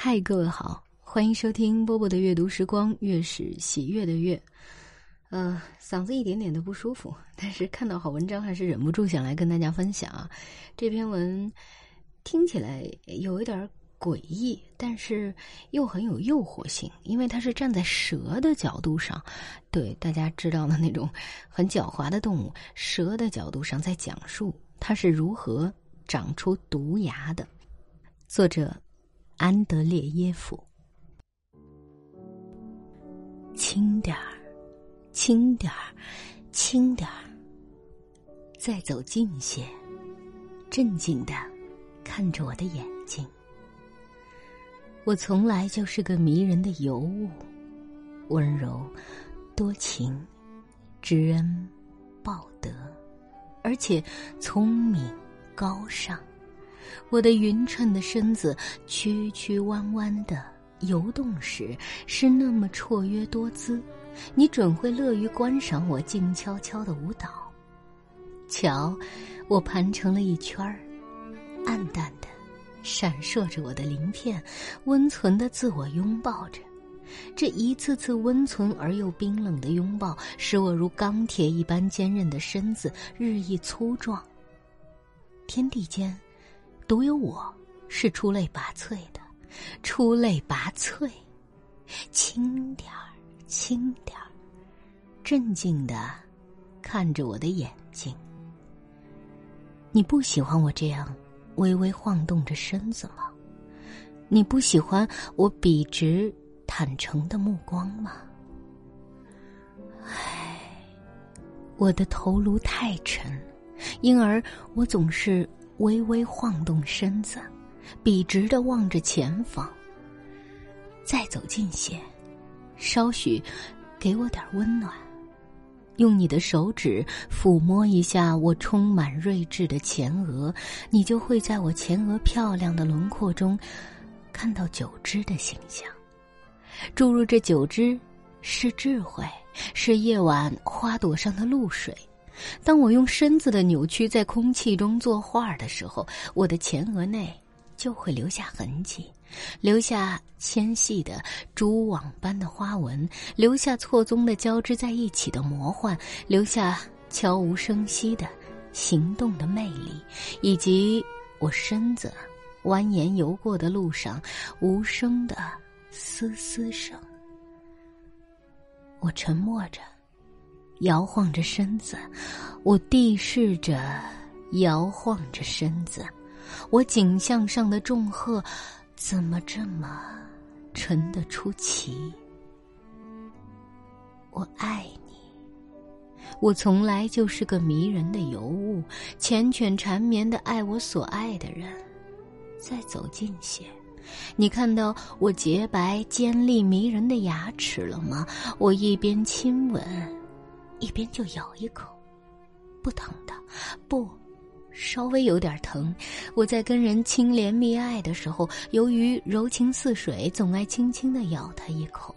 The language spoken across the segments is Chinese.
嗨，各位好，欢迎收听波波的阅读时光，月是喜悦的月。呃，嗓子一点点的不舒服，但是看到好文章还是忍不住想来跟大家分享啊。这篇文听起来有一点诡异，但是又很有诱惑性，因为它是站在蛇的角度上，对大家知道的那种很狡猾的动物蛇的角度上，在讲述它是如何长出毒牙的。作者。安德烈耶夫，轻点儿，轻点儿，轻点儿。再走近些，镇静的看着我的眼睛。我从来就是个迷人的尤物，温柔、多情、知恩、报德，而且聪明、高尚。我的匀称的身子曲曲弯弯的游动时，是那么绰约多姿，你准会乐于观赏我静悄悄的舞蹈。瞧，我盘成了一圈儿，暗淡的闪烁着我的鳞片，温存的自我拥抱着。这一次次温存而又冰冷的拥抱，使我如钢铁一般坚韧的身子日益粗壮。天地间。独有我是出类拔萃的，出类拔萃。轻点儿，轻点儿，镇静的看着我的眼睛。你不喜欢我这样微微晃动着身子吗？你不喜欢我笔直坦诚的目光吗？唉，我的头颅太沉，因而我总是。微微晃动身子，笔直的望着前方。再走近些，稍许给我点温暖。用你的手指抚摸一下我充满睿智的前额，你就会在我前额漂亮的轮廓中看到九枝的形象。注入这九枝，是智慧，是夜晚花朵上的露水。当我用身子的扭曲在空气中作画的时候，我的前额内就会留下痕迹，留下纤细的蛛网般的花纹，留下错综的交织在一起的魔幻，留下悄无声息的行动的魅力，以及我身子蜿蜒游过的路上无声的嘶嘶声。我沉默着。摇晃着身子，我地势着，摇晃着身子，我颈项上的重荷，怎么这么沉得出奇？我爱你，我从来就是个迷人的尤物，缱绻缠绵的爱我所爱的人。再走近些，你看到我洁白、尖利、迷人的牙齿了吗？我一边亲吻。一边就咬一口，不疼的，不，稍微有点疼。我在跟人亲怜蜜爱的时候，由于柔情似水，总爱轻轻的咬他一口，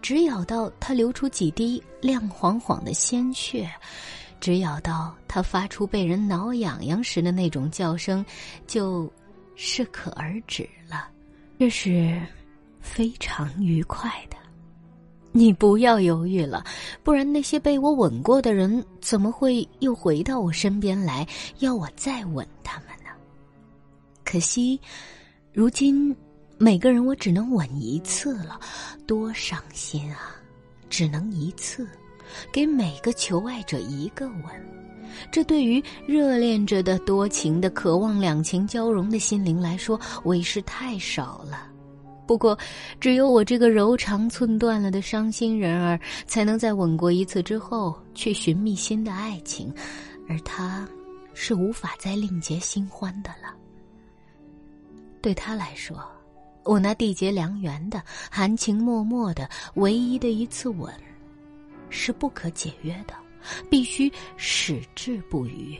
只咬到他流出几滴亮晃晃的鲜血，只咬到他发出被人挠痒痒时的那种叫声，就适可而止了。这是非常愉快的。你不要犹豫了，不然那些被我吻过的人怎么会又回到我身边来，要我再吻他们呢？可惜，如今每个人我只能吻一次了，多伤心啊！只能一次，给每个求爱者一个吻，这对于热恋着的、多情的、渴望两情交融的心灵来说，为是太少了。不过，只有我这个柔肠寸断了的伤心人儿，才能在吻过一次之后去寻觅新的爱情，而他，是无法再另结新欢的了。对他来说，我那缔结良缘的、含情脉脉的唯一的一次吻，是不可解约的，必须矢志不渝。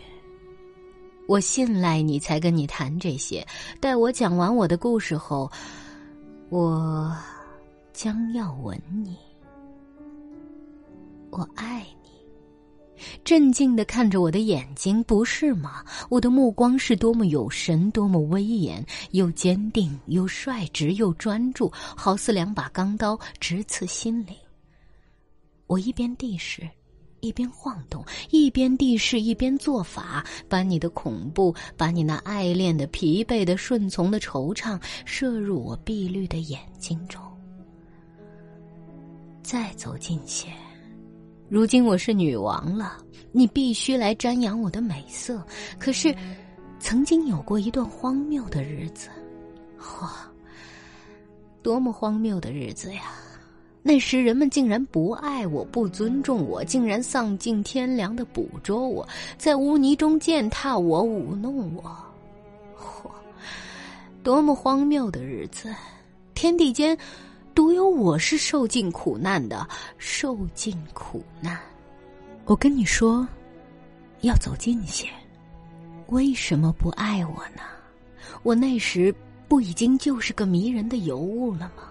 我信赖你，才跟你谈这些。待我讲完我的故事后。我将要吻你，我爱你，镇静的看着我的眼睛，不是吗？我的目光是多么有神，多么威严，又坚定，又率直，又专注，好似两把钢刀，直刺心灵。我一边地势，一边晃动，一边地势，一边做法，把你的恐怖，把你那爱恋的、疲惫的、顺从的惆怅，射入我碧绿的眼睛中。再走近些。如今我是女王了，你必须来瞻仰我的美色。可是，曾经有过一段荒谬的日子，哇，多么荒谬的日子呀！那时人们竟然不爱我，不尊重我，竟然丧尽天良的捕捉我，在污泥中践踏我，舞弄我，嚯，多么荒谬的日子！天地间。独有我是受尽苦难的，受尽苦难。我跟你说，要走近些。为什么不爱我呢？我那时不已经就是个迷人的尤物了吗？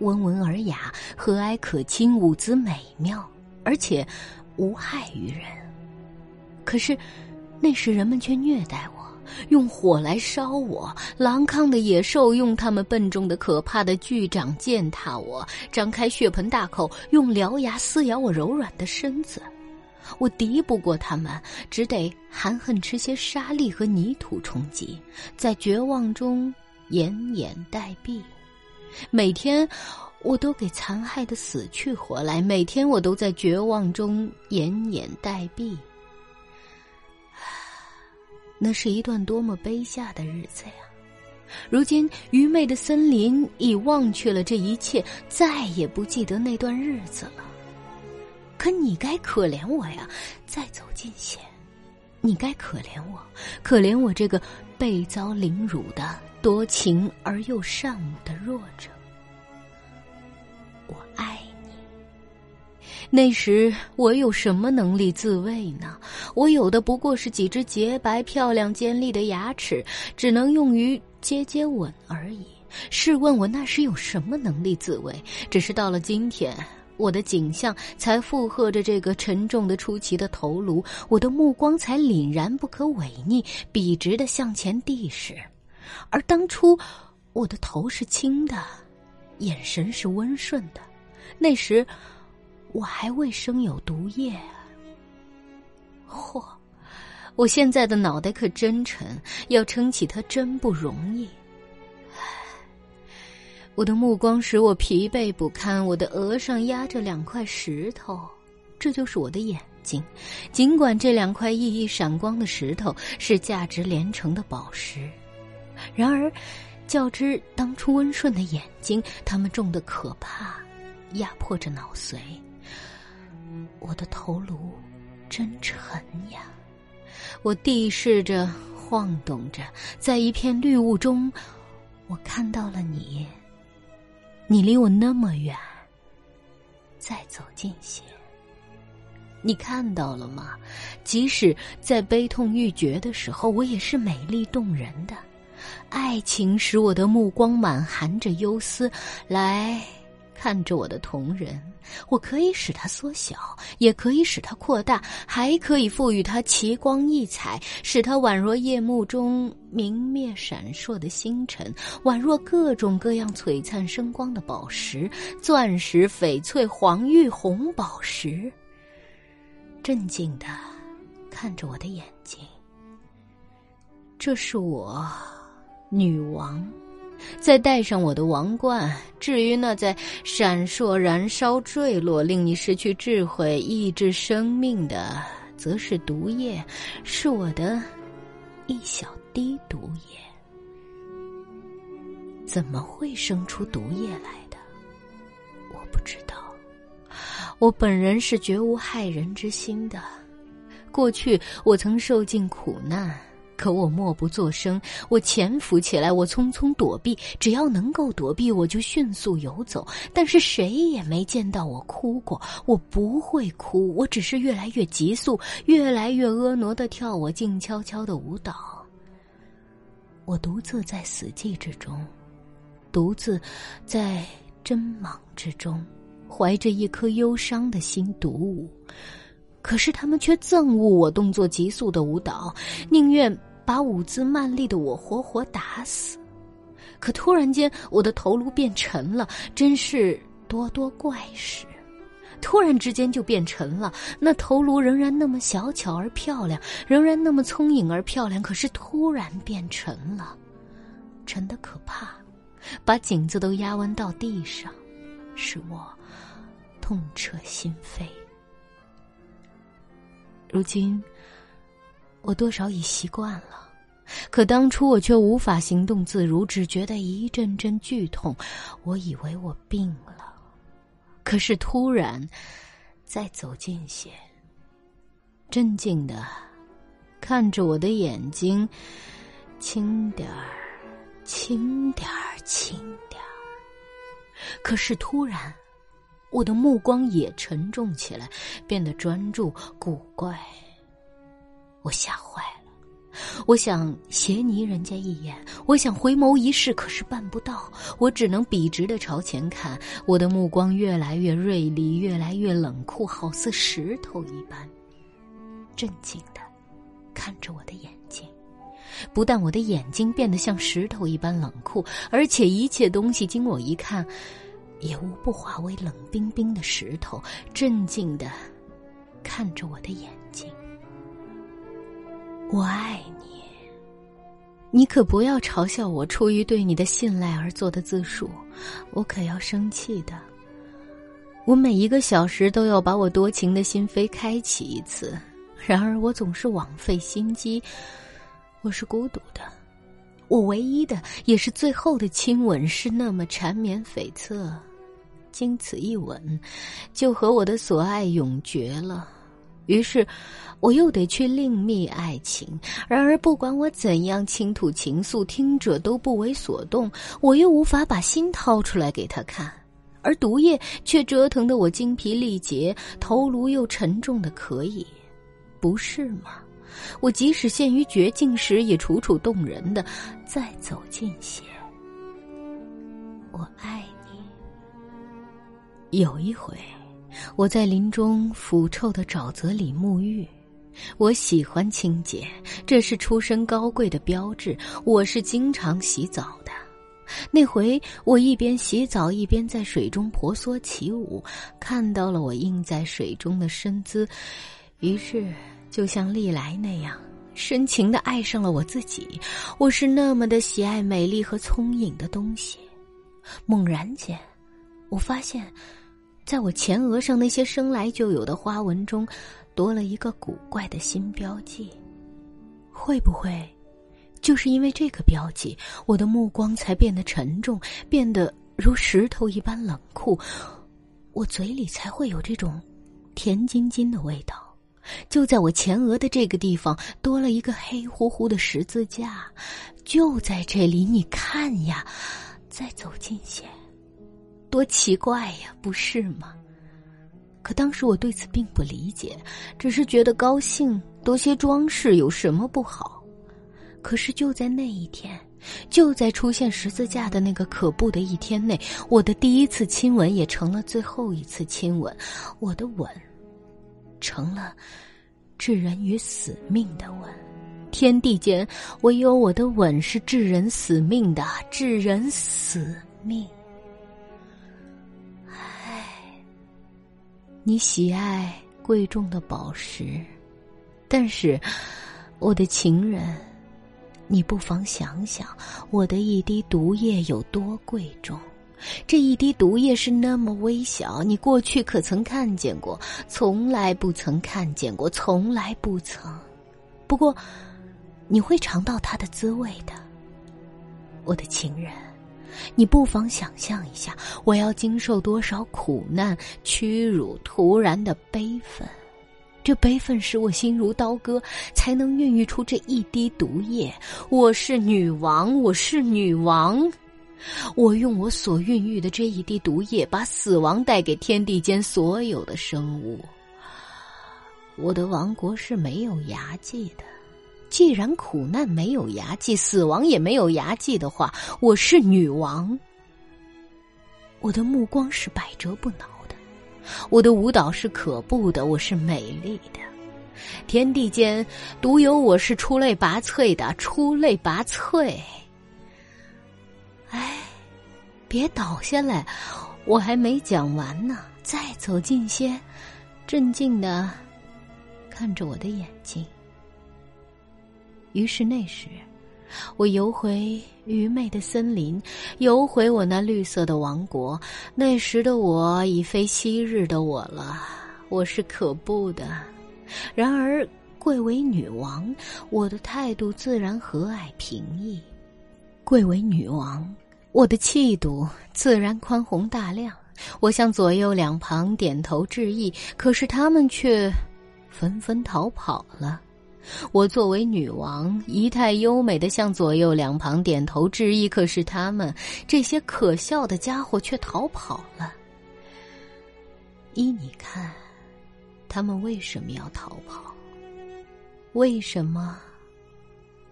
温文尔雅，和蔼可亲，舞姿美妙，而且无害于人。可是，那时人们却虐待我。用火来烧我，狼亢的野兽用它们笨重的、可怕的巨掌践踏我，张开血盆大口，用獠牙撕咬我柔软的身子。我敌不过他们，只得含恨吃些沙粒和泥土充饥，在绝望中奄奄待毙。每天，我都给残害的死去活来；每天，我都在绝望中奄奄待毙。那是一段多么悲下的日子呀！如今愚昧的森林已忘却了这一切，再也不记得那段日子了。可你该可怜我呀！再走近些，你该可怜我，可怜我这个被遭凌辱的、多情而又善舞的弱者。我爱你。那时我有什么能力自卫呢？我有的不过是几只洁白、漂亮、尖利的牙齿，只能用于接接吻而已。试问我那时有什么能力自卫？只是到了今天，我的景象才附和着这个沉重的出奇的头颅，我的目光才凛然不可违逆、笔直的向前递时。而当初，我的头是轻的，眼神是温顺的。那时。我还未生有毒液。嚯！我现在的脑袋可真沉，要撑起它真不容易。我的目光使我疲惫不堪，我的额上压着两块石头，这就是我的眼睛。尽管这两块熠熠闪光的石头是价值连城的宝石，然而，较之当初温顺的眼睛，它们重的可怕，压迫着脑髓。我的头颅真沉呀！我地视着，晃动着，在一片绿雾中，我看到了你。你离我那么远，再走近些。你看到了吗？即使在悲痛欲绝的时候，我也是美丽动人的。爱情使我的目光满含着忧思，来。看着我的瞳仁，我可以使它缩小，也可以使它扩大，还可以赋予它奇光异彩，使它宛若夜幕中明灭闪烁的星辰，宛若各种各样璀璨生光的宝石，钻石、翡翠、黄玉、红宝石。镇静的看着我的眼睛，这是我，女王。再戴上我的王冠。至于那在闪烁、燃烧、坠落，令你失去智慧、抑制生命的，则是毒液，是我的一小滴毒液。怎么会生出毒液来的？我不知道。我本人是绝无害人之心的。过去我曾受尽苦难。可我默不作声，我潜伏起来，我匆匆躲避。只要能够躲避，我就迅速游走。但是谁也没见到我哭过。我不会哭，我只是越来越急速，越来越婀娜的跳我静悄悄的舞蹈。我独自在死寂之中，独自在针莽之中，怀着一颗忧伤的心独舞。可是他们却憎恶我动作急速的舞蹈，宁愿把舞姿慢丽的我活活打死。可突然间，我的头颅变沉了，真是多多怪事。突然之间就变沉了，那头颅仍然那么小巧而漂亮，仍然那么聪颖而漂亮，可是突然变沉了，沉的可怕，把颈子都压弯到地上，使我痛彻心扉。如今，我多少已习惯了，可当初我却无法行动自如，只觉得一阵阵剧痛，我以为我病了。可是突然，再走近些，镇静的看着我的眼睛，轻点儿，轻点儿，轻点儿。可是突然，我的目光也沉重起来，变得专注、古怪。我吓坏了。我想斜睨人家一眼，我想回眸一视，可是办不到。我只能笔直的朝前看，我的目光越来越锐利，越来越冷酷，好似石头一般，镇静的看着我的眼睛。不但我的眼睛变得像石头一般冷酷，而且一切东西经我一看，也无不化为冷冰冰的石头，镇静的看着我的眼睛。我爱你，你可不要嘲笑我出于对你的信赖而做的自述，我可要生气的。我每一个小时都要把我多情的心扉开启一次，然而我总是枉费心机。我是孤独的，我唯一的也是最后的亲吻是那么缠绵悱恻，经此一吻，就和我的所爱永绝了。于是，我又得去另觅爱情。然而，不管我怎样倾吐情愫，听者都不为所动。我又无法把心掏出来给他看，而毒液却折腾得我精疲力竭，头颅又沉重的可以，不是吗？我即使陷于绝境时，也楚楚动人的。再走近些，我爱你。有一回。我在林中腐臭的沼泽里沐浴，我喜欢清洁，这是出身高贵的标志。我是经常洗澡的。那回我一边洗澡一边在水中婆娑起舞，看到了我映在水中的身姿，于是就像历来那样深情的爱上了我自己。我是那么的喜爱美丽和聪颖的东西。猛然间，我发现。在我前额上那些生来就有的花纹中，多了一个古怪的新标记。会不会，就是因为这个标记，我的目光才变得沉重，变得如石头一般冷酷，我嘴里才会有这种甜津津的味道？就在我前额的这个地方，多了一个黑乎乎的十字架，就在这里，你看呀，再走近些。多奇怪呀，不是吗？可当时我对此并不理解，只是觉得高兴，多些装饰有什么不好？可是就在那一天，就在出现十字架的那个可怖的一天内，我的第一次亲吻也成了最后一次亲吻，我的吻成了置人于死命的吻。天地间，唯有我的吻是置人死命的，置人死命。你喜爱贵重的宝石，但是，我的情人，你不妨想想，我的一滴毒液有多贵重？这一滴毒液是那么微小，你过去可曾看见过？从来不曾看见过，从来不曾。不过，你会尝到它的滋味的，我的情人。你不妨想象一下，我要经受多少苦难、屈辱、突然的悲愤。这悲愤使我心如刀割，才能孕育出这一滴毒液。我是女王，我是女王。我用我所孕育的这一滴毒液，把死亡带给天地间所有的生物。我的王国是没有牙祭的。既然苦难没有牙祭，死亡也没有牙祭的话，我是女王。我的目光是百折不挠的，我的舞蹈是可怖的，我是美丽的。天地间独有我是出类拔萃的，出类拔萃。哎，别倒下来，我还没讲完呢。再走近些，镇静的看着我的眼睛。于是那时，我游回愚昧的森林，游回我那绿色的王国。那时的我已非昔日的我了，我是可怖的。然而，贵为女王，我的态度自然和蔼平易；贵为女王，我的气度自然宽宏大量。我向左右两旁点头致意，可是他们却纷纷逃跑了。我作为女王，仪态优美的向左右两旁点头致意，可是他们这些可笑的家伙却逃跑了。依你看，他们为什么要逃跑？为什么？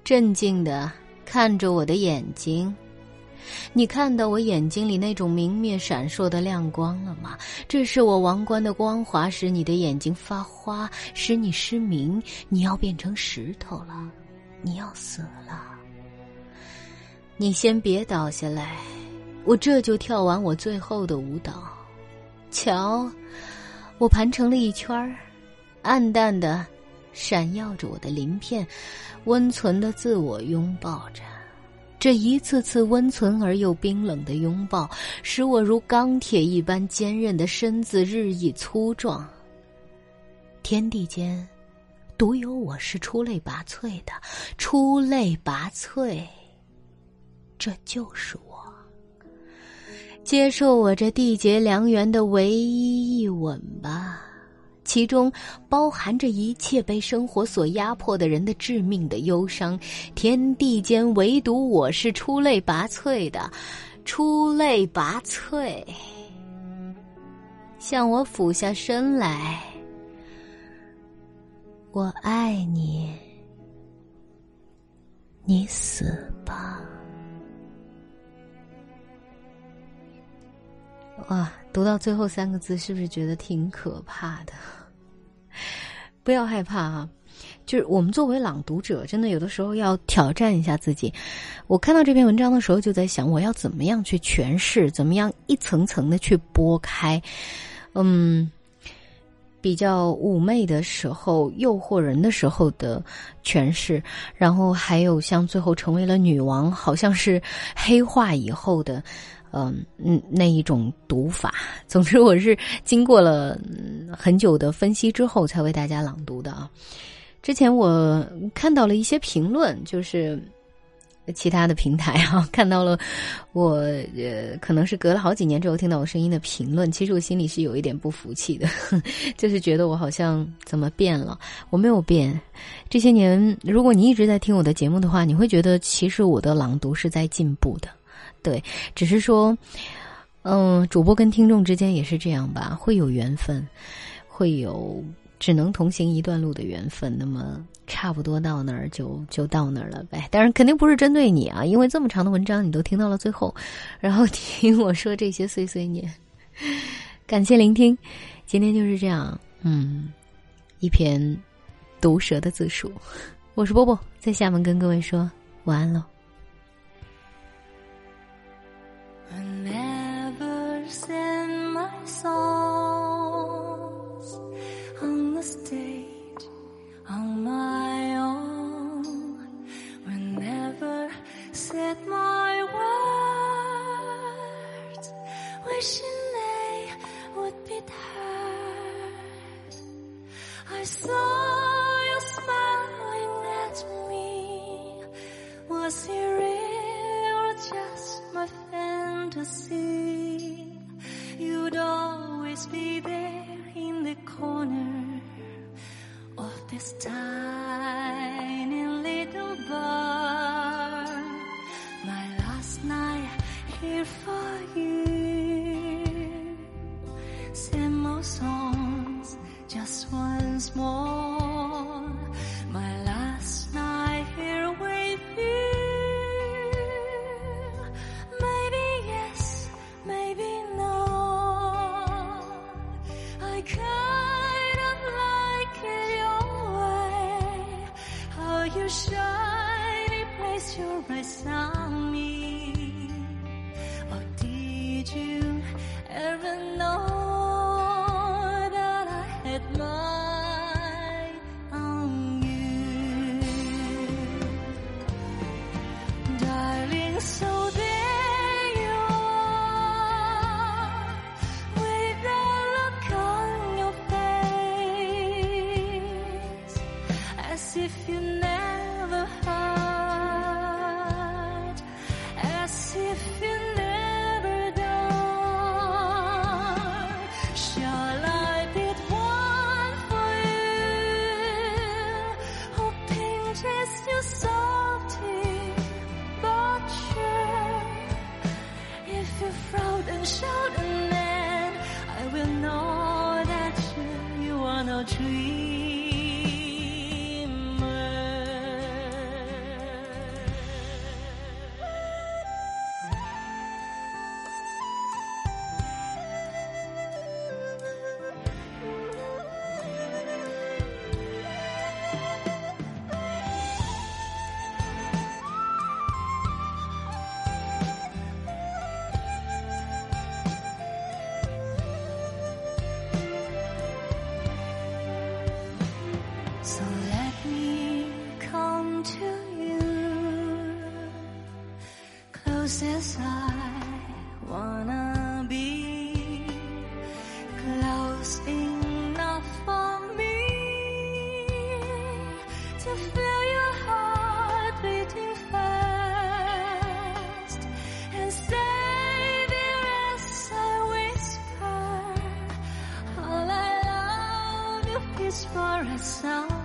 镇静的看着我的眼睛。你看到我眼睛里那种明灭闪烁的亮光了吗？这是我王冠的光华，使你的眼睛发花，使你失明。你要变成石头了，你要死了。你先别倒下来，我这就跳完我最后的舞蹈。瞧，我盘成了一圈儿，暗淡的，闪耀着我的鳞片，温存的自我拥抱着。这一次次温存而又冰冷的拥抱，使我如钢铁一般坚韧的身子日益粗壮。天地间，独有我是出类拔萃的，出类拔萃。这就是我。接受我这缔结良缘的唯一一吻吧。其中包含着一切被生活所压迫的人的致命的忧伤。天地间唯独我是出类拔萃的，出类拔萃。向我俯下身来，我爱你，你死吧。哇，读到最后三个字，是不是觉得挺可怕的？不要害怕啊！就是我们作为朗读者，真的有的时候要挑战一下自己。我看到这篇文章的时候，就在想，我要怎么样去诠释，怎么样一层层的去拨开，嗯，比较妩媚的时候、诱惑人的时候的诠释，然后还有像最后成为了女王，好像是黑化以后的。嗯嗯，那一种读法，总之我是经过了很久的分析之后才为大家朗读的啊。之前我看到了一些评论，就是其他的平台啊，看到了我呃，可能是隔了好几年之后听到我声音的评论，其实我心里是有一点不服气的，就是觉得我好像怎么变了？我没有变。这些年，如果你一直在听我的节目的话，你会觉得其实我的朗读是在进步的。对，只是说，嗯，主播跟听众之间也是这样吧，会有缘分，会有只能同行一段路的缘分。那么差不多到那儿就就到那儿了呗。当然肯定不是针对你啊，因为这么长的文章你都听到了最后，然后 听我说这些碎碎念，感谢聆听。今天就是这样，嗯，一篇毒舌的自述。我是波波，在厦门跟各位说晚安喽。发育 corazón.